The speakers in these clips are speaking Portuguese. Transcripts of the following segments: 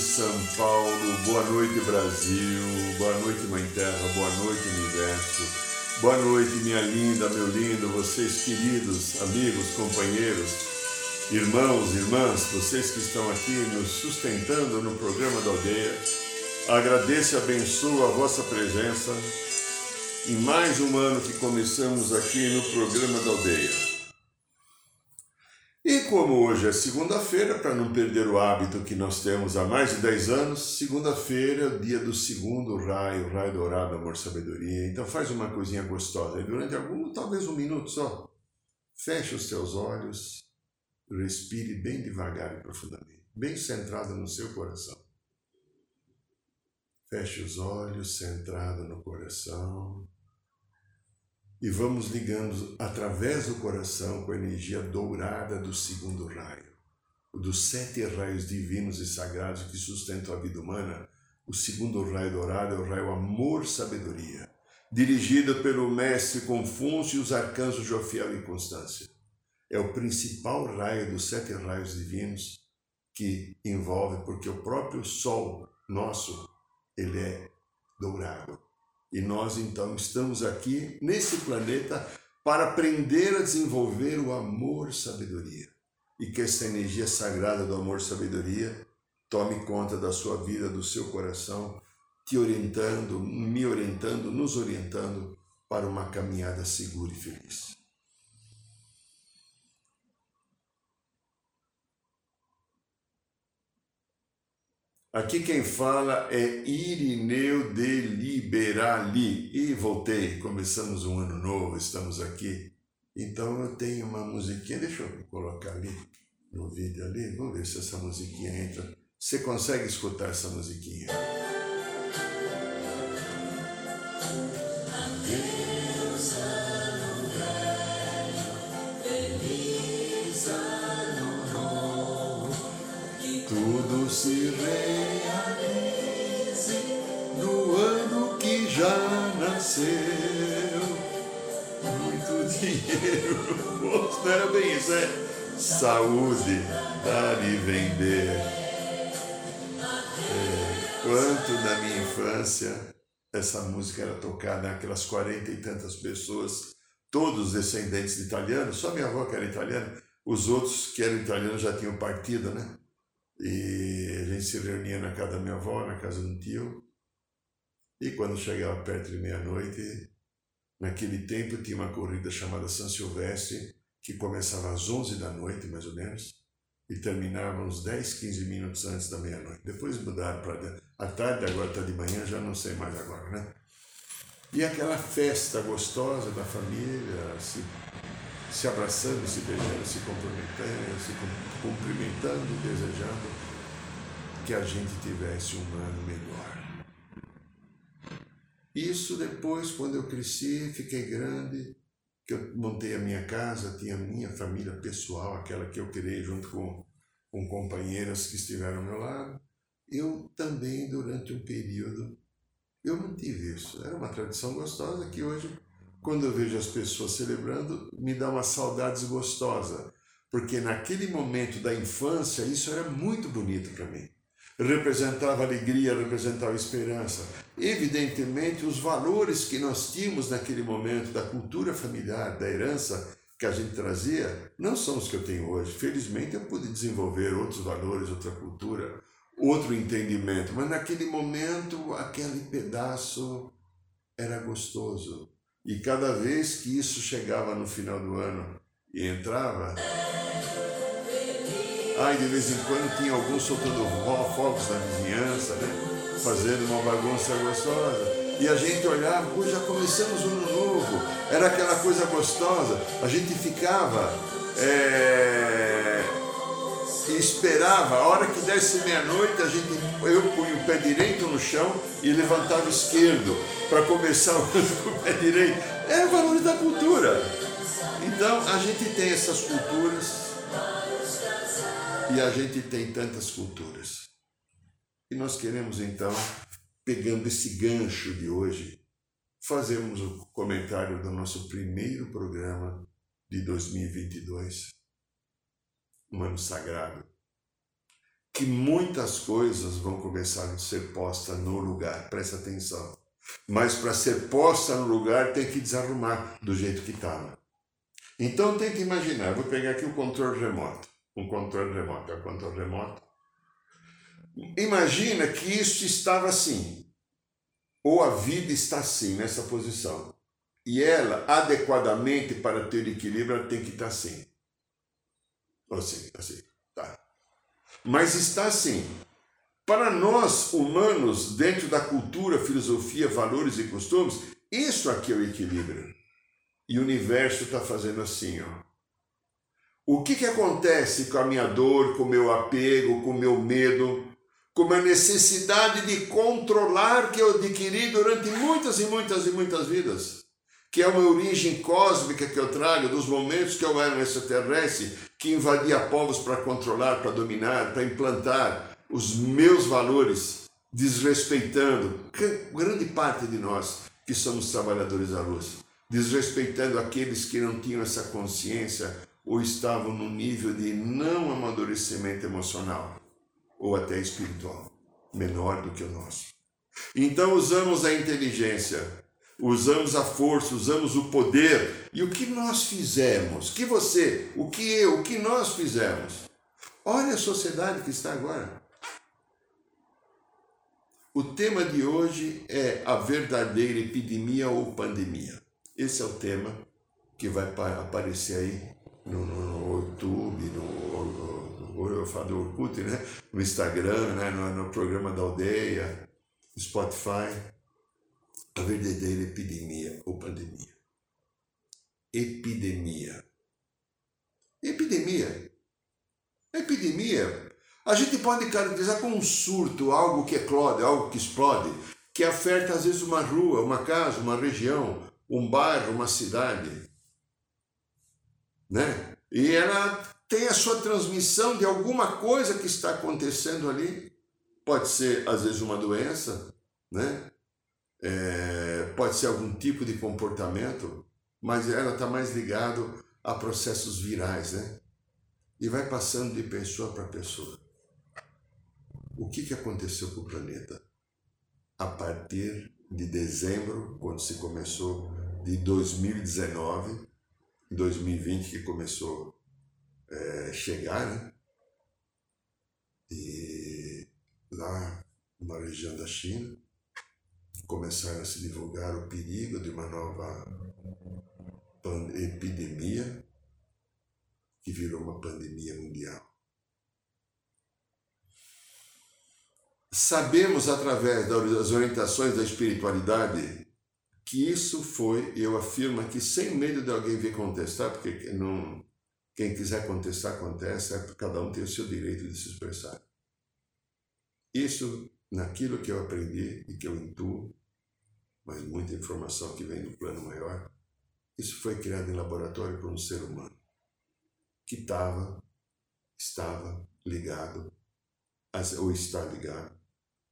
São Paulo. Boa noite, Brasil. Boa noite, Mãe Terra. Boa noite, Universo. Boa noite, minha linda, meu lindo, vocês queridos, amigos, companheiros, irmãos, irmãs, vocês que estão aqui nos sustentando no programa da aldeia. Agradeço e abençoo a vossa presença em mais um ano que começamos aqui no programa da aldeia. Como hoje é segunda-feira, para não perder o hábito que nós temos há mais de 10 anos, segunda-feira dia do segundo raio, raio dourado, amor, sabedoria. Então faz uma coisinha gostosa. E durante algum, talvez um minuto só, feche os teus olhos, respire bem devagar e profundamente, bem centrado no seu coração. Feche os olhos, centrado no coração e vamos ligando através do coração com a energia dourada do segundo raio, dos sete raios divinos e sagrados que sustentam a vida humana. O segundo raio dourado é o raio amor-sabedoria, dirigido pelo mestre Confúcio e os arcanjos Jofiel e Constância. É o principal raio dos sete raios divinos que envolve, porque o próprio Sol nosso, ele é dourado e nós então estamos aqui nesse planeta para aprender a desenvolver o amor sabedoria. E que essa energia sagrada do amor sabedoria tome conta da sua vida, do seu coração, te orientando, me orientando, nos orientando para uma caminhada segura e feliz. Aqui quem fala é Irineu de Liberali. E voltei, começamos um ano novo, estamos aqui. Então eu tenho uma musiquinha, deixa eu colocar ali no vídeo ali, vamos ver se essa musiquinha entra. Você consegue escutar essa musiquinha? tudo se realize no ano que já nasceu. Muito dinheiro, não era bem isso, é saúde, dar e vender. É, quanto na minha infância essa música era tocada naquelas quarenta e tantas pessoas, todos descendentes de italianos, só minha avó que era italiana, os outros que eram italianos já tinham partido, né? E a gente se reunia na casa da minha avó, na casa do tio. E quando chegava perto de meia-noite, naquele tempo tinha uma corrida chamada São Silvestre, que começava às 11 da noite, mais ou menos, e terminava uns 10, 15 minutos antes da meia-noite. Depois mudaram para a tarde, agora está de manhã, já não sei mais agora, né? E aquela festa gostosa da família, se se abraçando, se beijando, se comprometendo, se cumprimentando, desejando que a gente tivesse um ano melhor. Isso depois, quando eu cresci, fiquei grande, que eu montei a minha casa, tinha a minha família pessoal, aquela que eu criei junto com, com companheiras que estiveram ao meu lado, eu também, durante um período, eu mantive isso. Era uma tradição gostosa que hoje quando eu vejo as pessoas celebrando, me dá uma saudade gostosa, porque naquele momento da infância isso era muito bonito para mim. Representava alegria, representava esperança. Evidentemente, os valores que nós tínhamos naquele momento da cultura familiar, da herança que a gente trazia, não são os que eu tenho hoje. Felizmente, eu pude desenvolver outros valores, outra cultura, outro entendimento, mas naquele momento, aquele pedaço era gostoso e cada vez que isso chegava no final do ano e entrava, ai, de vez em quando tinha algum soltando fogos na vizinhança, né? Fazendo uma bagunça gostosa. E a gente olhava, pô, já começamos um ano novo. Era aquela coisa gostosa. A gente ficava. É... esperava, a hora que desse meia-noite, a gente, eu punha o pé direito no chão e levantava o esquerdo para começar o com o pé direito. Era o valor da cultura. Então a gente tem essas culturas e a gente tem tantas culturas. E nós queremos então, pegando esse gancho de hoje, fazermos o comentário do nosso primeiro programa de 2022 um ano sagrado, que muitas coisas vão começar a ser postas no lugar, presta atenção. Mas para ser posta no lugar tem que desarrumar do jeito que estava. Então tem que imaginar, vou pegar aqui o controle remoto. Um controle remoto, é o controle remoto. Imagina que isso estava assim, ou a vida está assim, nessa posição. E ela, adequadamente para ter equilíbrio, ela tem que estar assim. Assim, assim, tá. Mas está assim. Para nós, humanos, dentro da cultura, filosofia, valores e costumes, isso aqui é o equilíbrio. E o universo está fazendo assim, ó. O que, que acontece com a minha dor, com o meu apego, com o meu medo, com a necessidade de controlar que eu adquiri durante muitas e muitas e muitas vidas? Que é uma origem cósmica que eu trago dos momentos que eu era um extraterrestre que invadia povos para controlar, para dominar, para implantar os meus valores, desrespeitando grande parte de nós que somos trabalhadores da luz, desrespeitando aqueles que não tinham essa consciência ou estavam no nível de não amadurecimento emocional ou até espiritual, menor do que o nosso. Então usamos a inteligência usamos a força, usamos o poder. E o que nós fizemos? Que você, o que eu, o que nós fizemos? Olha a sociedade que está agora. O tema de hoje é a verdadeira epidemia ou pandemia. Esse é o tema que vai aparecer aí no, no YouTube, no, no, eu falo do Orkut, né? no Instagram, né? no, no programa da aldeia, Spotify a verdadeira epidemia ou pandemia. Epidemia. Epidemia. Epidemia. A gente pode caracterizar como um surto, algo que eclode, algo que explode, que afeta às vezes uma rua, uma casa, uma região, um bairro, uma cidade. Né? E ela tem a sua transmissão de alguma coisa que está acontecendo ali. Pode ser, às vezes, uma doença, né? É, pode ser algum tipo de comportamento, mas ela está mais ligado a processos virais, né? E vai passando de pessoa para pessoa. O que, que aconteceu com o planeta? A partir de dezembro, quando se começou, de 2019, 2020 que começou a é, chegar, né? E lá na região da China, começaram a se divulgar o perigo de uma nova epidemia que virou uma pandemia mundial. Sabemos através das orientações da espiritualidade que isso foi, eu afirmo aqui sem medo de alguém vir contestar, porque não, quem quiser contestar, contesta, cada um tem o seu direito de se expressar. Isso, naquilo que eu aprendi e que eu intuo, mas muita informação que vem do plano maior. Isso foi criado em laboratório por um ser humano que estava, estava ligado, ou está ligado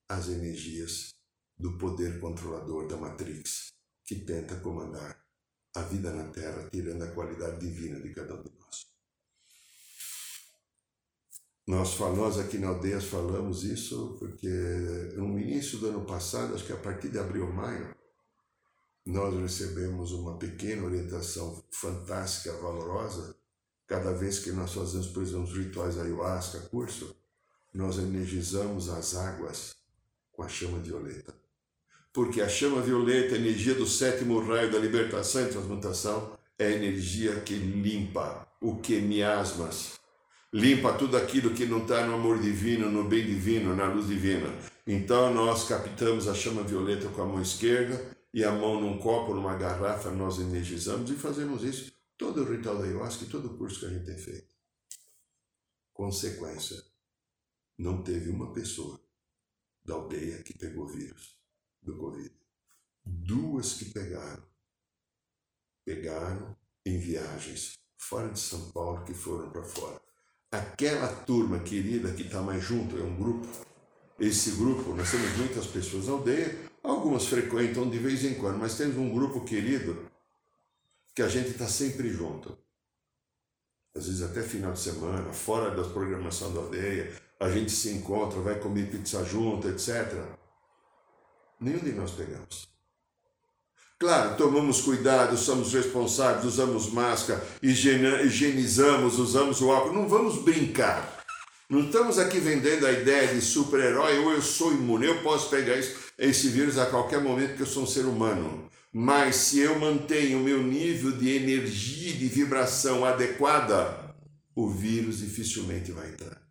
às energias do poder controlador da Matrix, que tenta comandar a vida na Terra, tirando a qualidade divina de cada um de nós. Nós, nós aqui na Aldeias falamos isso porque no início do ano passado, acho que a partir de abril ou maio, nós recebemos uma pequena orientação fantástica, valorosa. Cada vez que nós fazemos, por exemplo, os rituais ayahuasca, curso, nós energizamos as águas com a chama violeta. Porque a chama violeta, a energia do sétimo raio da libertação e transmutação, é a energia que limpa o que miasmas, limpa tudo aquilo que não está no amor divino, no bem divino, na luz divina. Então nós captamos a chama violeta com a mão esquerda e a mão num copo, numa garrafa, nós energizamos e fazemos isso todo o ritual da ayahuasca e todo o curso que a gente tem feito. Consequência: não teve uma pessoa da aldeia que pegou vírus do Covid. Duas que pegaram. Pegaram em viagens fora de São Paulo que foram para fora. Aquela turma querida que está mais junto é um grupo. Esse grupo, nós temos muitas pessoas na aldeia, algumas frequentam de vez em quando, mas temos um grupo querido que a gente está sempre junto. Às vezes até final de semana, fora da programação da aldeia, a gente se encontra, vai comer pizza junto, etc. Nenhum de nós pegamos. Claro, tomamos cuidado, somos responsáveis, usamos máscara, higienizamos, usamos o álcool. Não vamos brincar. Não estamos aqui vendendo a ideia de super-herói ou eu sou imune, eu posso pegar esse vírus a qualquer momento porque eu sou um ser humano. Mas se eu mantenho o meu nível de energia, de vibração adequada, o vírus dificilmente vai entrar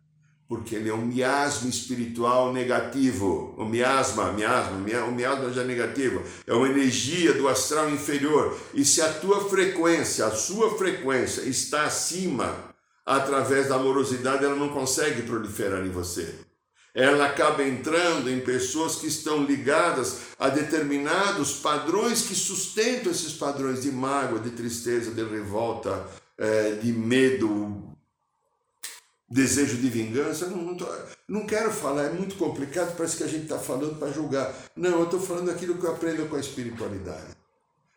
porque ele é um miasma espiritual negativo. O miasma, miasma, o miasma já é negativo, é uma energia do astral inferior. E se a tua frequência, a sua frequência está acima, através da amorosidade, ela não consegue proliferar em você. Ela acaba entrando em pessoas que estão ligadas a determinados padrões que sustentam esses padrões de mágoa, de tristeza, de revolta, eh, de medo, desejo de vingança, não, não, quero falar, é muito complicado, parece que a gente está falando para julgar. Não, eu estou falando aquilo que eu aprendo com a espiritualidade.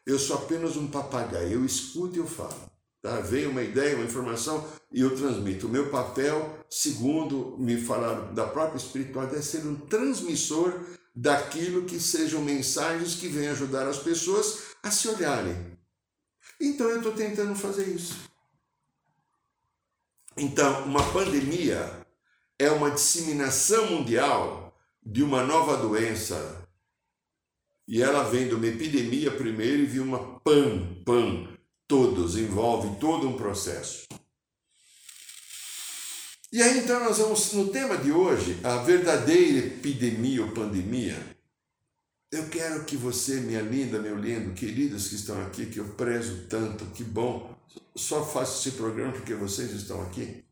Eu sou apenas um papagaio, eu escuto e eu falo. Tá? Vem uma ideia, uma informação e eu transmito. O meu papel, segundo me falaram da própria espiritualidade, é ser um transmissor daquilo que sejam mensagens que venham ajudar as pessoas a se olharem. Então eu estou tentando fazer isso. Então, uma pandemia é uma disseminação mundial de uma nova doença. E ela vem de uma epidemia primeiro e vem uma pan, pan, todos, envolve todo um processo. E aí então nós vamos no tema de hoje, a verdadeira epidemia ou pandemia. Eu quero que você, minha linda, meu lindo, queridos que estão aqui, que eu prezo tanto, que bom só faço esse programa porque vocês estão aqui?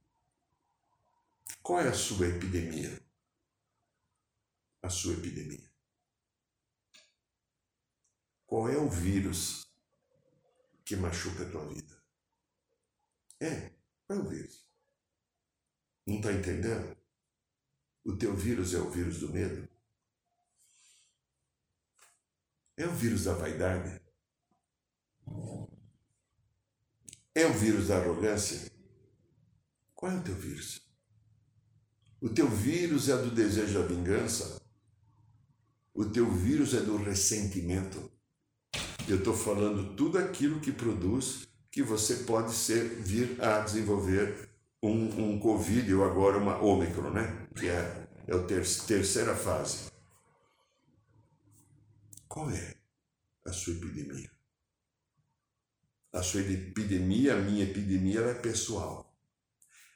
Qual é a sua epidemia? A sua epidemia. Qual é o vírus que machuca a tua vida? É, qual é o vírus? Não está entendendo? O teu vírus é o vírus do medo? É o vírus da vaidade? É o vírus da arrogância? Qual é o teu vírus? O teu vírus é do desejo da vingança? O teu vírus é do ressentimento? Eu estou falando tudo aquilo que produz que você pode ser vir a desenvolver um, um Covid ou agora uma Ômicron, né? Que é, é a ter, terceira fase. Qual é a sua epidemia? a sua epidemia, a minha epidemia, ela é pessoal.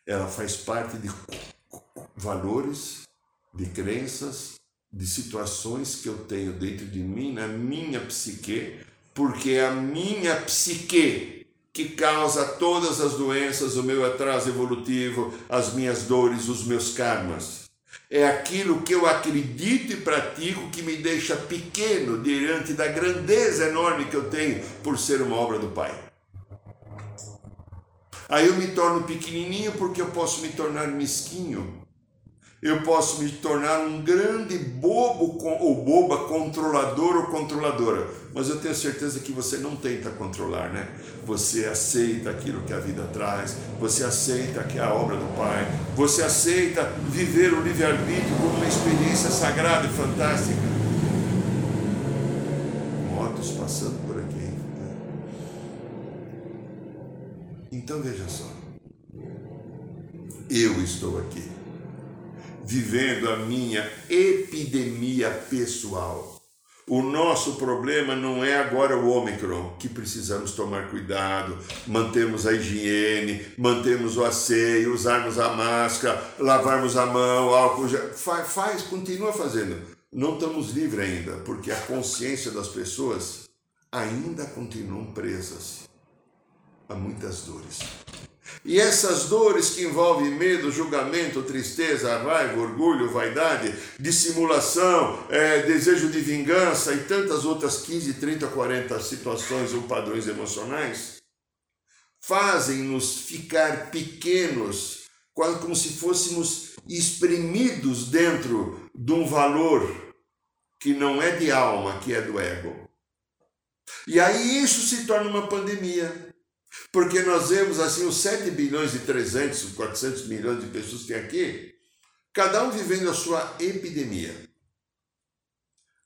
Ela faz parte de valores, de crenças, de situações que eu tenho dentro de mim, na minha psique, porque é a minha psique que causa todas as doenças, o meu atraso evolutivo, as minhas dores, os meus karmas. É aquilo que eu acredito e pratico que me deixa pequeno diante da grandeza enorme que eu tenho por ser uma obra do Pai. Aí eu me torno pequenininho porque eu posso me tornar mesquinho. Eu posso me tornar um grande bobo ou boba controlador ou controladora. Mas eu tenho certeza que você não tenta controlar, né? Você aceita aquilo que a vida traz, você aceita que é a obra do Pai, você aceita viver o livre-arbítrio como uma experiência sagrada e fantástica. Motos passando por aqui. Então veja só. Eu estou aqui, vivendo a minha epidemia pessoal. O nosso problema não é agora o Ômicron, que precisamos tomar cuidado, mantermos a higiene, mantermos o asseio, usarmos a máscara, lavarmos a mão, álcool gel. Faz, faz, continua fazendo. Não estamos livres ainda, porque a consciência das pessoas ainda continuam presas a muitas dores. E essas dores que envolvem medo, julgamento, tristeza, raiva, orgulho, vaidade, dissimulação, é, desejo de vingança e tantas outras 15, 30, 40 situações ou padrões emocionais, fazem-nos ficar pequenos, quase como se fôssemos espremidos dentro de um valor que não é de alma, que é do ego. E aí isso se torna uma pandemia. Porque nós vemos assim os 7 bilhões e 300, 400 milhões de pessoas que tem aqui, cada um vivendo a sua epidemia.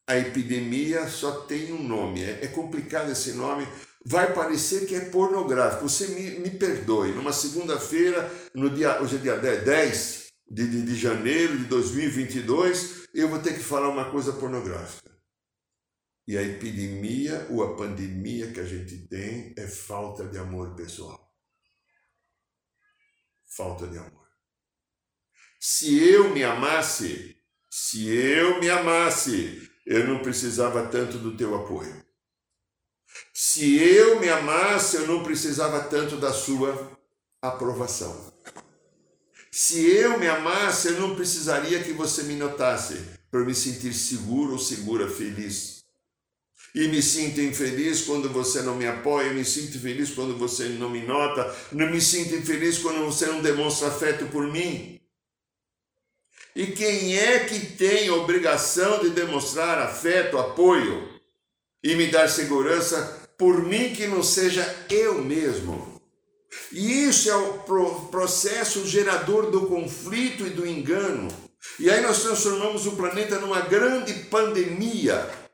A epidemia só tem um nome, é, é complicado esse nome, vai parecer que é pornográfico. Você me, me perdoe, numa segunda-feira, no dia, hoje é dia 10 de, de, de janeiro de 2022, eu vou ter que falar uma coisa pornográfica. E a epidemia ou a pandemia que a gente tem é falta de amor pessoal. Falta de amor. Se eu me amasse, se eu me amasse, eu não precisava tanto do teu apoio. Se eu me amasse, eu não precisava tanto da sua aprovação. Se eu me amasse, eu não precisaria que você me notasse para me sentir seguro ou segura, feliz e me sinto infeliz quando você não me apoia, me sinto feliz quando você não me nota, não me sinto infeliz quando você não demonstra afeto por mim. E quem é que tem obrigação de demonstrar afeto, apoio e me dar segurança por mim que não seja eu mesmo? E isso é o processo gerador do conflito e do engano. E aí nós transformamos o planeta numa grande pandemia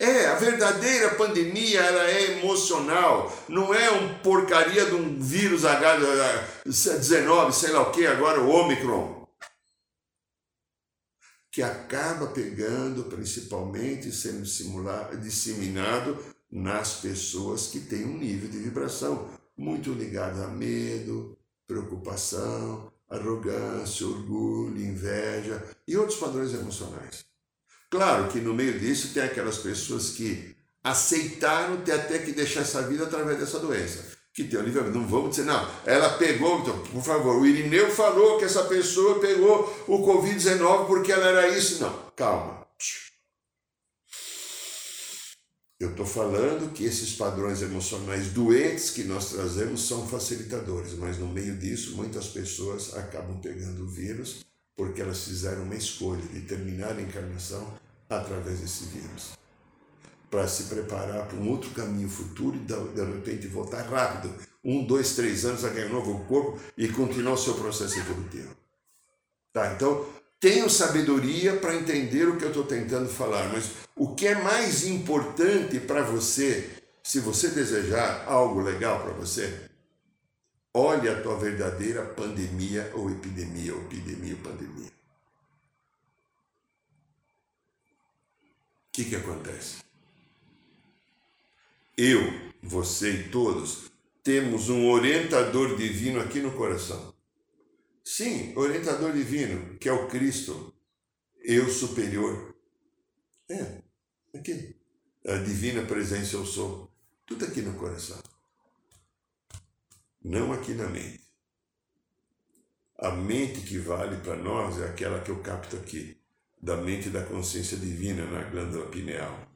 é, a verdadeira pandemia ela é emocional, não é um porcaria de um vírus H19, sei lá o que, agora o Omicron. Que acaba pegando, principalmente sendo disseminado nas pessoas que têm um nível de vibração muito ligado a medo, preocupação, arrogância, orgulho, inveja e outros padrões emocionais. Claro que no meio disso tem aquelas pessoas que aceitaram ter até que deixar essa vida através dessa doença. Que tem o livramento. Não vamos dizer, não, ela pegou, então, por favor, o Irineu falou que essa pessoa pegou o Covid-19 porque ela era isso. Não, calma. Eu estou falando que esses padrões emocionais doentes que nós trazemos são facilitadores, mas no meio disso muitas pessoas acabam pegando o vírus porque elas fizeram uma escolha de terminar a encarnação através desse vírus, para se preparar para um outro caminho futuro e de repente voltar rápido, um, dois, três anos a ganhar um novo corpo e continuar o seu processo evolutivo. Tá, então tenho sabedoria para entender o que eu estou tentando falar, mas o que é mais importante para você, se você desejar algo legal para você, Olhe a tua verdadeira pandemia ou epidemia, ou epidemia ou pandemia. O que, que acontece? Eu, você e todos temos um orientador divino aqui no coração. Sim, orientador divino, que é o Cristo, eu superior. É, aqui. A divina presença eu sou. Tudo aqui no coração não aqui na mente. A mente que vale para nós é aquela que eu capto aqui, da mente da consciência divina na glândula pineal.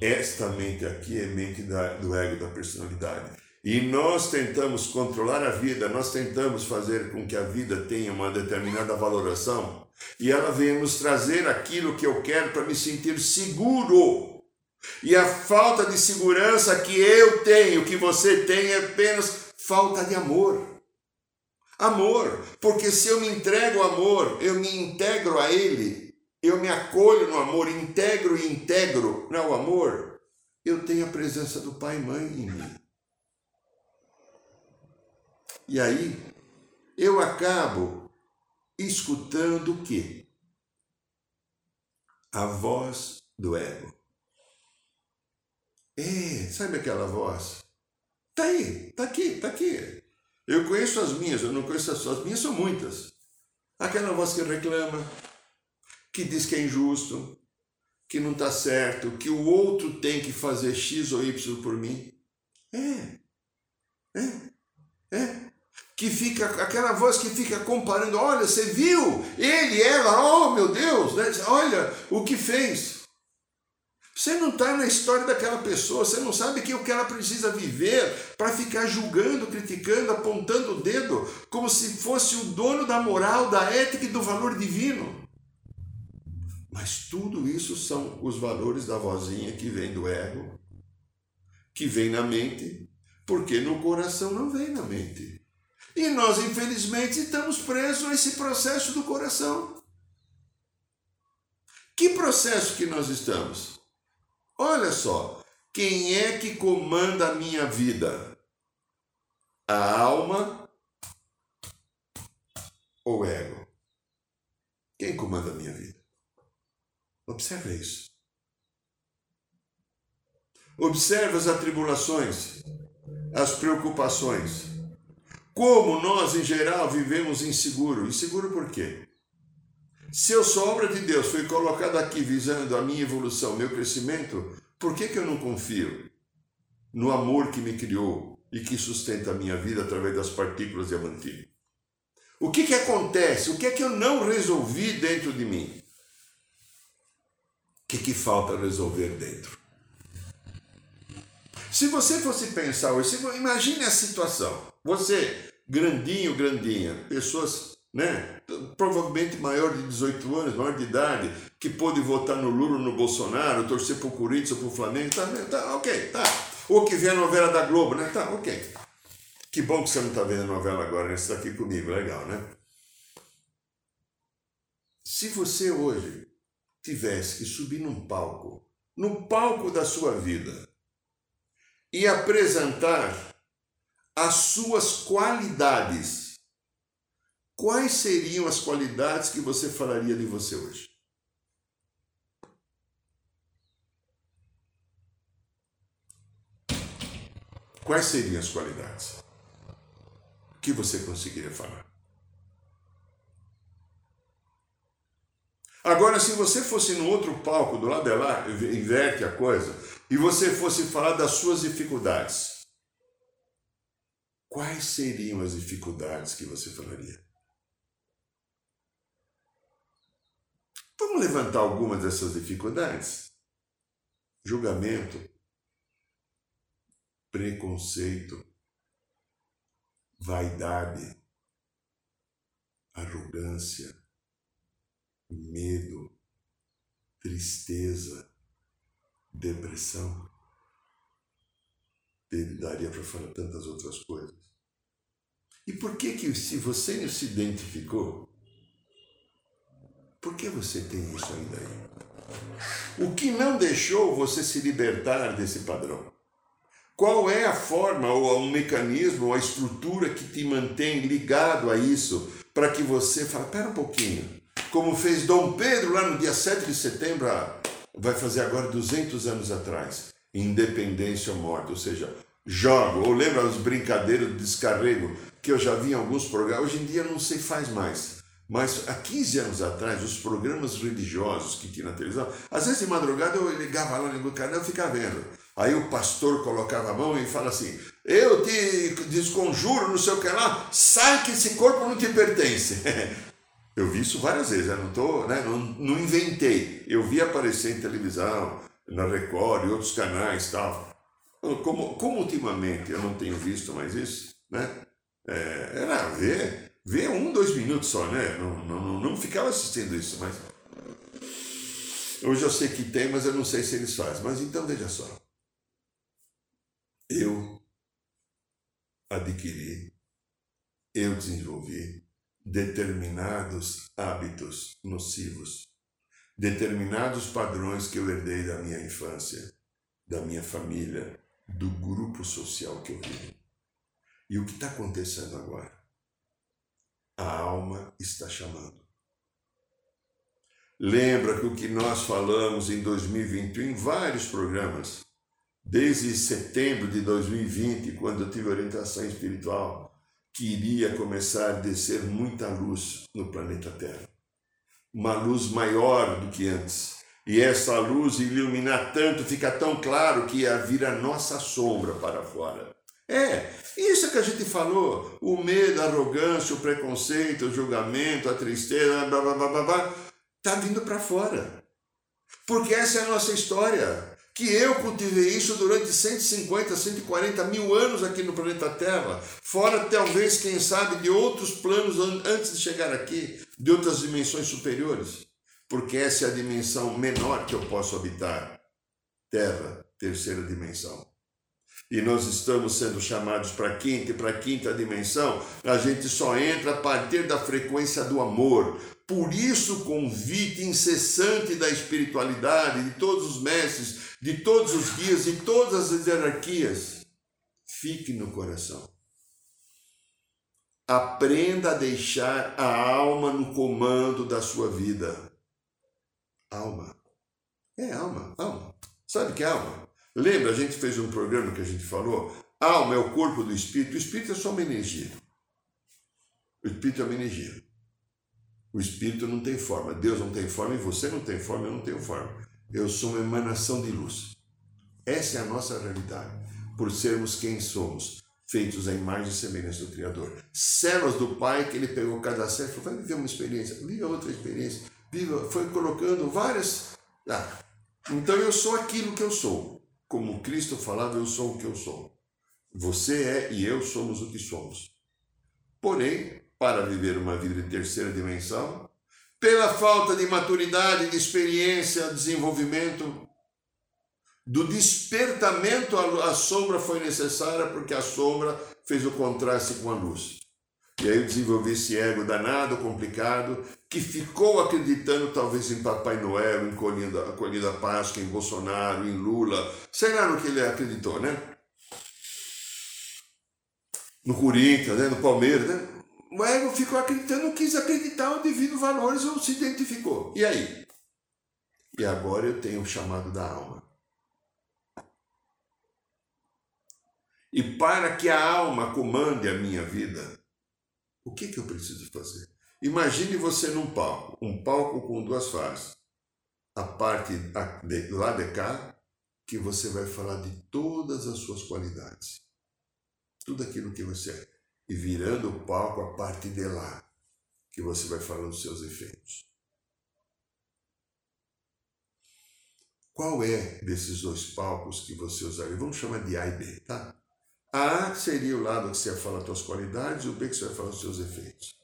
Esta mente aqui é mente da, do ego, da personalidade. E nós tentamos controlar a vida, nós tentamos fazer com que a vida tenha uma determinada valoração, e ela vem nos trazer aquilo que eu quero para me sentir seguro. E a falta de segurança que eu tenho, que você tem, é apenas falta de amor. Amor, porque se eu me entrego ao amor, eu me integro a Ele, eu me acolho no amor, integro e integro no amor, eu tenho a presença do Pai e Mãe em mim. E aí, eu acabo escutando o quê? A voz do ego. É, sabe aquela voz? Tá aí, tá aqui, tá aqui. Eu conheço as minhas, eu não conheço as suas. As minhas são muitas. Aquela voz que reclama, que diz que é injusto, que não está certo, que o outro tem que fazer X ou Y por mim. É, é. É? Que fica, aquela voz que fica comparando, olha, você viu? Ele, ela, oh meu Deus, né? olha o que fez. Você não está na história daquela pessoa, você não sabe que o que ela precisa viver para ficar julgando, criticando, apontando o dedo, como se fosse o dono da moral, da ética e do valor divino. Mas tudo isso são os valores da vozinha que vem do ego, que vem na mente, porque no coração não vem na mente. E nós, infelizmente, estamos presos a esse processo do coração. Que processo que nós estamos? Olha só, quem é que comanda a minha vida? A alma ou o ego? Quem comanda a minha vida? Observe isso. Observe as atribulações, as preocupações. Como nós, em geral, vivemos inseguro. Inseguro por quê? Se eu sou obra de Deus, fui colocado aqui visando a minha evolução, meu crescimento, por que, que eu não confio no amor que me criou e que sustenta a minha vida através das partículas diamantinas? O que, que acontece? O que é que eu não resolvi dentro de mim? O que, que falta resolver dentro? Se você fosse pensar hoje, imagine a situação. Você, grandinho, grandinha, pessoas né? provavelmente maior de 18 anos, maior de idade, que pôde votar no Lula, no Bolsonaro, torcer pro Corinthians ou pro Flamengo, tá, tá ok, tá. Ou que vê a novela da Globo, né? Tá, ok. Que bom que você não está vendo a novela agora, né? Você está aqui comigo, legal, né? Se você hoje tivesse que subir num palco, no palco da sua vida, e apresentar as suas qualidades, quais seriam as qualidades que você falaria de você hoje? Quais seriam as qualidades? Que você conseguiria falar? Agora, se você fosse no outro palco, do lado de lá, inverte a coisa, e você fosse falar das suas dificuldades, quais seriam as dificuldades que você falaria? Vamos levantar algumas dessas dificuldades? Julgamento, preconceito, vaidade, arrogância, medo, tristeza, depressão. Ele daria para falar tantas outras coisas. E por que que se você não se identificou, por que você tem isso ainda aí? O que não deixou você se libertar desse padrão? Qual é a forma, ou um mecanismo, ou a estrutura que te mantém ligado a isso, para que você fale, pera um pouquinho, como fez Dom Pedro lá no dia 7 de setembro, vai fazer agora 200 anos atrás, independência ou morte, ou seja, jogo, ou lembra as brincadeiras do descarrego, que eu já vi em alguns programas, hoje em dia não sei faz mais. Mas há 15 anos atrás, os programas religiosos que tinha na televisão, às vezes de madrugada eu ligava lá no canal e ficava vendo. Aí o pastor colocava a mão e fala assim: Eu te desconjuro, não sei o que lá, sai que esse corpo não te pertence. eu vi isso várias vezes, eu não, tô, né, não, não inventei. Eu vi aparecer em televisão, na Record e outros canais tal. Como, como ultimamente eu não tenho visto mais isso, né? É, era ver Vê um, dois minutos só, né? Não, não, não ficava assistindo isso, mas. Hoje eu sei que tem, mas eu não sei se eles fazem. Mas então veja só. Eu adquiri, eu desenvolvi determinados hábitos nocivos, determinados padrões que eu herdei da minha infância, da minha família, do grupo social que eu vivo. E o que está acontecendo agora? A alma está chamando. Lembra que o que nós falamos em 2021 em vários programas, desde setembro de 2020, quando eu tive orientação espiritual, que iria começar a descer muita luz no planeta Terra. Uma luz maior do que antes. E essa luz iluminar tanto, fica tão claro que ia vir a nossa sombra para fora. É, isso que a gente falou, o medo, a arrogância, o preconceito, o julgamento, a tristeza, blá blá blá blá, blá tá vindo para fora. Porque essa é a nossa história. Que eu cultivei isso durante 150, 140 mil anos aqui no planeta Terra, fora talvez, quem sabe, de outros planos antes de chegar aqui, de outras dimensões superiores. Porque essa é a dimensão menor que eu posso habitar. Terra, terceira dimensão e nós estamos sendo chamados para quinta e para quinta dimensão, a gente só entra a partir da frequência do amor. Por isso, o convite incessante da espiritualidade, de todos os mestres, de todos os guias, de todas as hierarquias, fique no coração. Aprenda a deixar a alma no comando da sua vida. Alma. É alma, alma. Sabe o que é alma? Lembra, a gente fez um programa que a gente falou? Alma é o corpo do espírito. O espírito é só uma energia. O espírito é uma energia. O espírito não tem forma. Deus não tem forma e você não tem forma, eu não tenho forma. Eu sou uma emanação de luz. Essa é a nossa realidade. Por sermos quem somos, feitos à imagem e semelhança do Criador. Células do Pai que ele pegou cada célula e falou: vai viver uma experiência, viva outra experiência. Viva, foi colocando várias. Ah, então eu sou aquilo que eu sou. Como Cristo falava, eu sou o que eu sou. Você é e eu somos o que somos. Porém, para viver uma vida de terceira dimensão, pela falta de maturidade, de experiência, desenvolvimento, do despertamento, a sombra foi necessária porque a sombra fez o contraste com a luz. E aí eu desenvolvi esse ego danado, complicado, que ficou acreditando talvez em Papai Noel, em Colhida, Páscoa, em Bolsonaro, em Lula, sei lá no que ele acreditou, né? No Corinthians, né? no Palmeiras, né? O ego ficou acreditando, quis acreditar o divino valores ou se identificou. E aí? E agora eu tenho o chamado da alma. E para que a alma comande a minha vida, o que, que eu preciso fazer? Imagine você num palco, um palco com duas faces. A parte de, lá de cá, que você vai falar de todas as suas qualidades. Tudo aquilo que você é. E virando o palco a parte de lá, que você vai falar dos seus efeitos. Qual é desses dois palcos que você usaria? Vamos chamar de A e B, tá? A seria o lado que você vai falar das suas qualidades, e o B que você vai falar dos seus efeitos.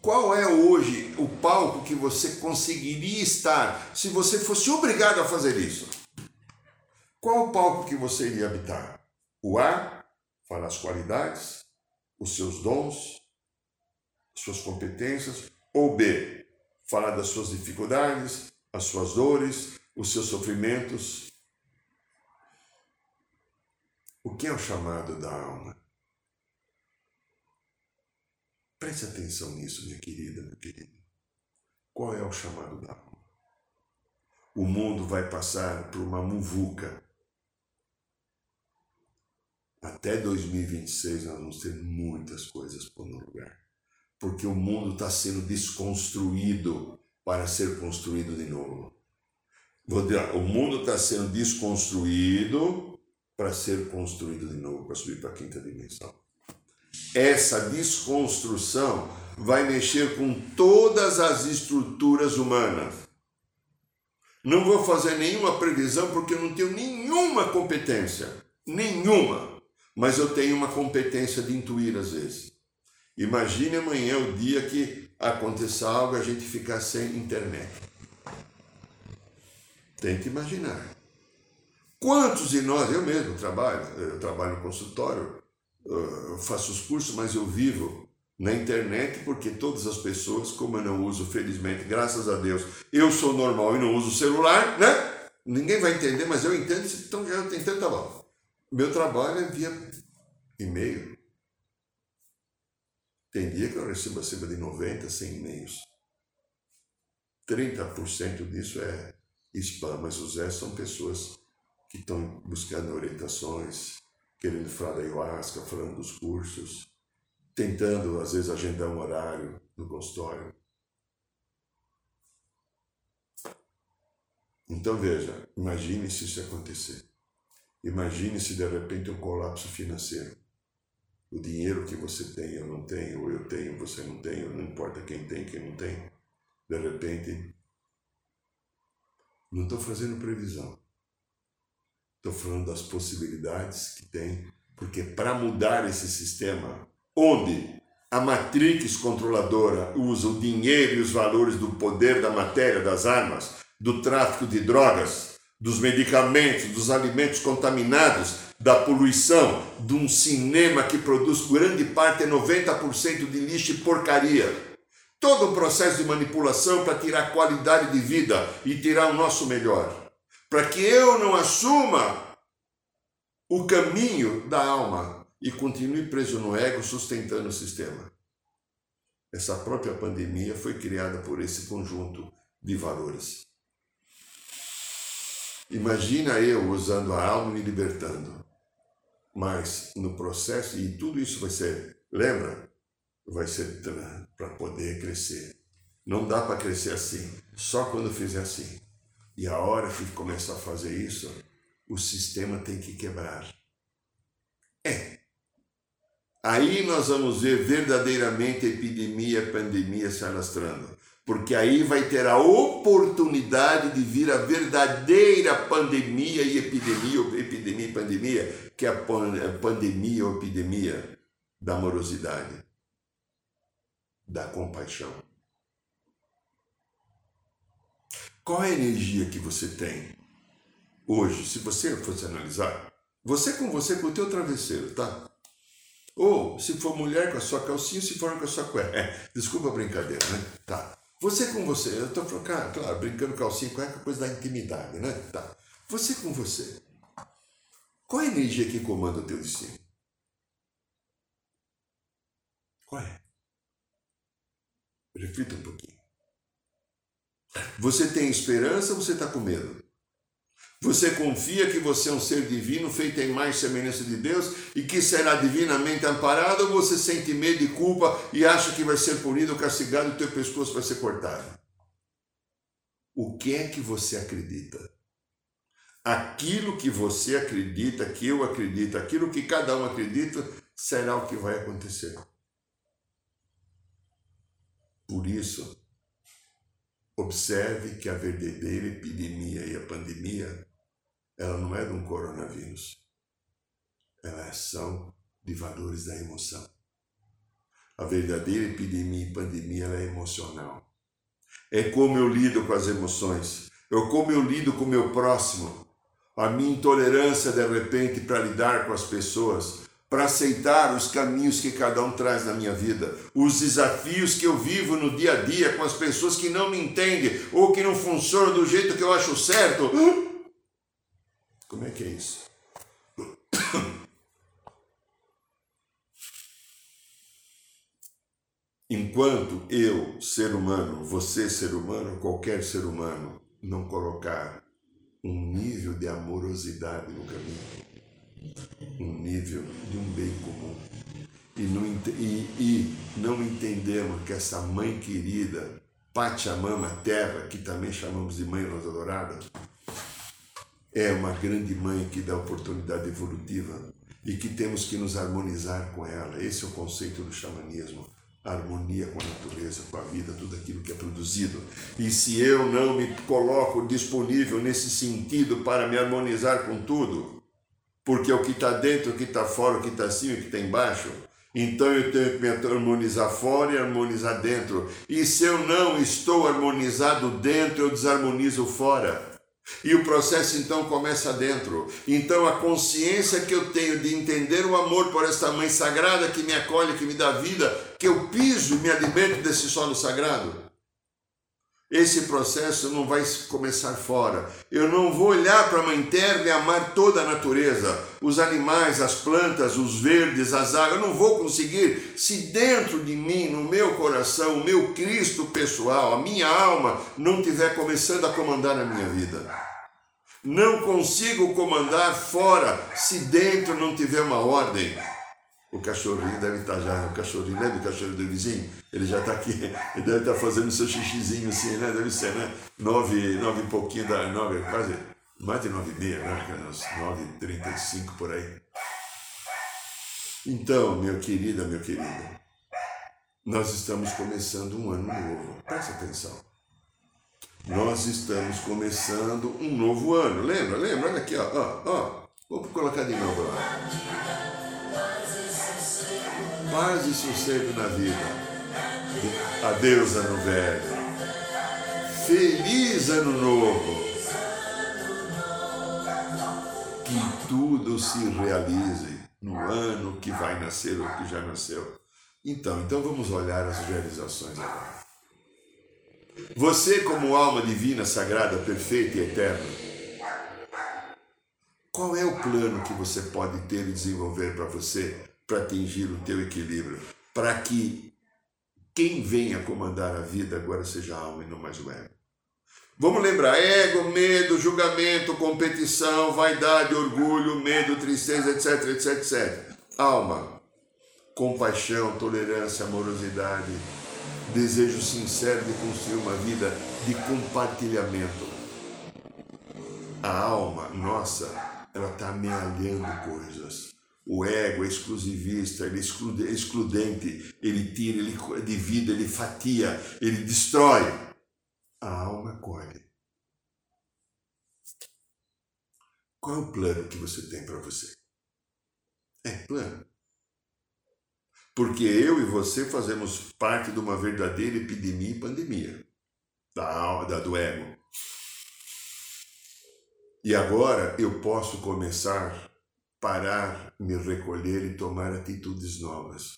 Qual é hoje o palco que você conseguiria estar se você fosse obrigado a fazer isso? Qual o palco que você iria habitar? O A, fala as qualidades, os seus dons, suas competências, ou B, falar das suas dificuldades, as suas dores, os seus sofrimentos. O que é o chamado da alma? Preste atenção nisso, minha querida, meu querido. Qual é o chamado da alma? O mundo vai passar por uma muvuca. Até 2026 nós vamos ter muitas coisas por no lugar. Porque o mundo está sendo desconstruído para ser construído de novo. O mundo está sendo desconstruído para ser construído de novo, para subir para a quinta dimensão essa desconstrução vai mexer com todas as estruturas humanas. Não vou fazer nenhuma previsão porque eu não tenho nenhuma competência, nenhuma, mas eu tenho uma competência de intuir às vezes. Imagine amanhã o dia que aconteça algo a gente ficar sem internet. Tente imaginar. Quantos de nós, eu mesmo trabalho, eu trabalho no consultório, faço os cursos, mas eu vivo na internet porque todas as pessoas, como eu não uso, felizmente, graças a Deus, eu sou normal e não uso celular, né? Ninguém vai entender, mas eu entendo, então já entendo, tá bom. Meu trabalho é via e-mail. Tem dia que eu recebo acima de 90, 100 e-mails. 30% disso é spam, mas os restos são pessoas estão buscando orientações, querendo falar da ayahuasca, falando dos cursos, tentando às vezes agendar um horário no consultório. Então veja, imagine se isso acontecer. Imagine se de repente um colapso financeiro. O dinheiro que você tem, eu não tenho, ou eu tenho, você não tem, não importa quem tem, quem não tem. De repente, não estou fazendo previsão. Estou falando das possibilidades que tem, porque para mudar esse sistema, onde a matrix controladora usa o dinheiro e os valores do poder da matéria, das armas, do tráfico de drogas, dos medicamentos, dos alimentos contaminados, da poluição, de um cinema que produz grande parte, é 90% de lixo e porcaria. Todo o processo de manipulação para tirar qualidade de vida e tirar o nosso melhor. Para que eu não assuma o caminho da alma e continue preso no ego, sustentando o sistema. Essa própria pandemia foi criada por esse conjunto de valores. Imagina eu usando a alma me libertando. Mas no processo, e tudo isso vai ser, lembra? Vai ser para poder crescer. Não dá para crescer assim, só quando fizer assim. E a hora que começar a fazer isso, o sistema tem que quebrar. É. Aí nós vamos ver verdadeiramente epidemia, pandemia se alastrando porque aí vai ter a oportunidade de vir a verdadeira pandemia e epidemia, epidemia e pandemia, que é a pandemia ou epidemia da amorosidade, da compaixão. Qual é a energia que você tem hoje? Se você fosse analisar, você com você com o teu travesseiro, tá? Ou se for mulher com a sua calcinha, se for com a sua cueca. É, desculpa a brincadeira, né? Tá. Você com você, eu estou falando, claro, brincando calcinha com é coisa da intimidade, né? Tá. Você com você. Qual é a energia que comanda o teu destino? Qual é? Reflita um pouquinho. Você tem esperança ou você está com medo? Você confia que você é um ser divino feito em mais semelhança de Deus e que será divinamente amparado ou você sente medo e culpa e acha que vai ser punido castigado e o teu pescoço vai ser cortado? O que é que você acredita? Aquilo que você acredita, que eu acredito, aquilo que cada um acredita, será o que vai acontecer. Por isso, observe que a verdadeira epidemia e a pandemia ela não é de um coronavírus. Ela é são de valores da emoção. A verdadeira epidemia e pandemia é emocional. É como eu lido com as emoções. É como eu lido com o meu próximo. A minha intolerância, de repente, para lidar com as pessoas, para aceitar os caminhos que cada um traz na minha vida, os desafios que eu vivo no dia a dia com as pessoas que não me entendem ou que não funcionam do jeito que eu acho certo. Como é que é isso? Enquanto eu, ser humano, você, ser humano, qualquer ser humano, não colocar um nível de amorosidade no caminho, um nível de um bem comum, e não, e, e não entendemos que essa mãe querida, Pachamama, terra, que também chamamos de mãe rosa dourada, é uma grande mãe que dá oportunidade evolutiva e que temos que nos harmonizar com ela. Esse é o conceito do xamanismo. Harmonia com a natureza, com a vida, tudo aquilo que é produzido. E se eu não me coloco disponível nesse sentido para me harmonizar com tudo, porque o que está dentro, o que está fora, o que está acima, o que está embaixo, então eu tenho que me harmonizar fora e harmonizar dentro. E se eu não estou harmonizado dentro, eu desarmonizo fora. E o processo então começa dentro. Então a consciência que eu tenho de entender o amor por esta mãe sagrada que me acolhe, que me dá vida, que eu piso e me alimento desse solo sagrado. Esse processo não vai começar fora. Eu não vou olhar para a Mãe Terra e amar toda a natureza, os animais, as plantas, os verdes, as águas. Eu não vou conseguir se dentro de mim, no meu coração, o meu Cristo pessoal, a minha alma, não estiver começando a comandar a minha vida. Não consigo comandar fora se dentro não tiver uma ordem. O cachorrinho deve estar já, o cachorrinho, lembra o cachorro do vizinho? Ele já está aqui, ele deve estar fazendo seu xixizinho assim, né? Deve ser, né? Nove, nove e pouquinho da, nove, quase, mais de nove e meia, né? Umas nove e trinta e cinco por aí. Então, meu querida, meu querido, nós estamos começando um ano novo. Presta atenção. Nós estamos começando um novo ano. Lembra? Lembra? Olha aqui, ó. ó, ó. Vou colocar de novo lá. Paz e sossego na vida. Adeus, ano velho. Feliz ano novo. Que tudo se realize no ano que vai nascer ou que já nasceu. Então, então vamos olhar as realizações agora. Você, como alma divina, sagrada, perfeita e eterna, qual é o plano que você pode ter e desenvolver para você para atingir o teu equilíbrio? Para que quem venha comandar a vida agora seja a alma e não mais o ego. Vamos lembrar: ego, medo, julgamento, competição, vaidade, orgulho, medo, tristeza, etc, etc, etc. Alma, compaixão, tolerância, amorosidade, desejo sincero de construir uma vida de compartilhamento. A alma nossa, ela está amealhando coisas. O ego é exclusivista, ele é excludente, ele tira, ele divide, ele fatia, ele destrói. A alma colhe. Qual é o plano que você tem para você? É plano. Porque eu e você fazemos parte de uma verdadeira epidemia e pandemia da, da, do ego. E agora eu posso começar, parar, me recolher e tomar atitudes novas.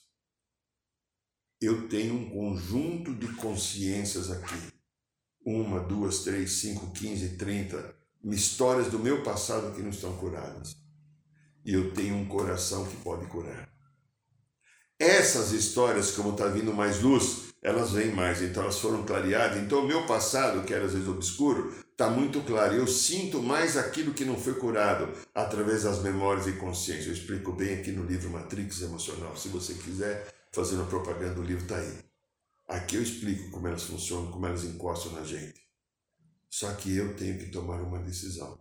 Eu tenho um conjunto de consciências aqui. Uma, duas, três, cinco, quinze, trinta histórias do meu passado que não estão curadas. E eu tenho um coração que pode curar. Essas histórias, como está vindo mais luz, elas vêm mais, então elas foram clareadas. Então, o meu passado, que era às vezes obscuro, está muito claro. Eu sinto mais aquilo que não foi curado através das memórias e consciência. Eu explico bem aqui no livro Matrix Emocional. Se você quiser fazer uma propaganda do livro, está aí. Aqui eu explico como elas funcionam, como elas encostam na gente. Só que eu tenho que tomar uma decisão.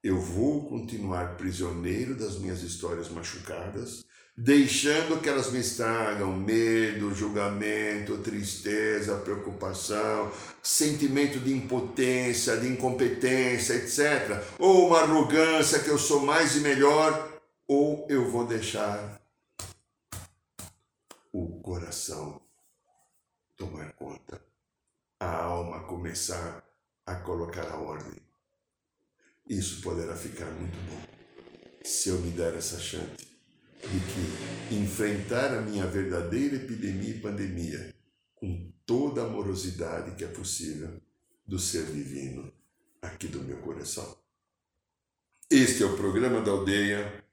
Eu vou continuar prisioneiro das minhas histórias machucadas deixando que elas me estragam medo, julgamento, tristeza, preocupação, sentimento de impotência, de incompetência, etc. Ou uma arrogância que eu sou mais e melhor, ou eu vou deixar o coração tomar conta, a alma começar a colocar a ordem. Isso poderá ficar muito bom se eu me der essa chance de que enfrentar a minha verdadeira epidemia e pandemia com toda a amorosidade que é possível do ser divino aqui do meu coração. Este é o programa da aldeia,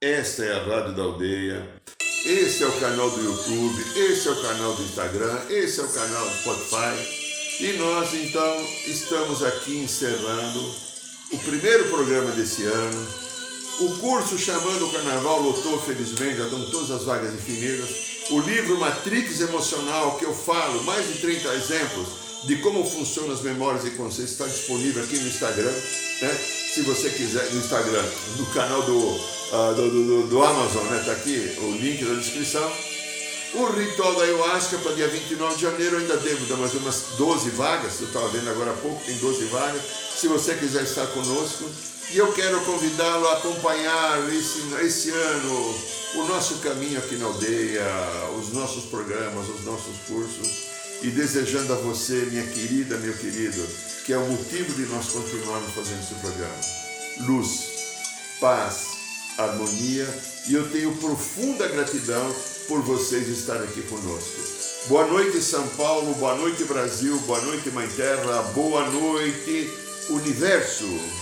esta é a rádio da aldeia, esse é o canal do YouTube, esse é o canal do Instagram, esse é o canal do Spotify. E nós então estamos aqui encerrando o primeiro programa desse ano, o curso Chamando o Carnaval lotou, felizmente, já estão todas as vagas definidas. O livro Matrix Emocional, que eu falo, mais de 30 exemplos de como funcionam as memórias e conceitos, está disponível aqui no Instagram. Né? Se você quiser, no Instagram, no canal do, uh, do, do, do, Amazon, está né? Tá aqui o link na descrição. O ritual da ayahuasca para dia 29 de janeiro, eu ainda devo dar mais umas 12 vagas, eu estava vendo agora há pouco, tem 12 vagas. Se você quiser estar conosco, e eu quero convidá-lo a acompanhar esse, esse ano o nosso caminho aqui na aldeia, os nossos programas, os nossos cursos. E desejando a você, minha querida, meu querido, que é o motivo de nós continuarmos fazendo esse programa. Luz, paz, harmonia e eu tenho profunda gratidão por vocês estarem aqui conosco. Boa noite, São Paulo, boa noite, Brasil, boa noite, Mãe Terra, boa noite, Universo.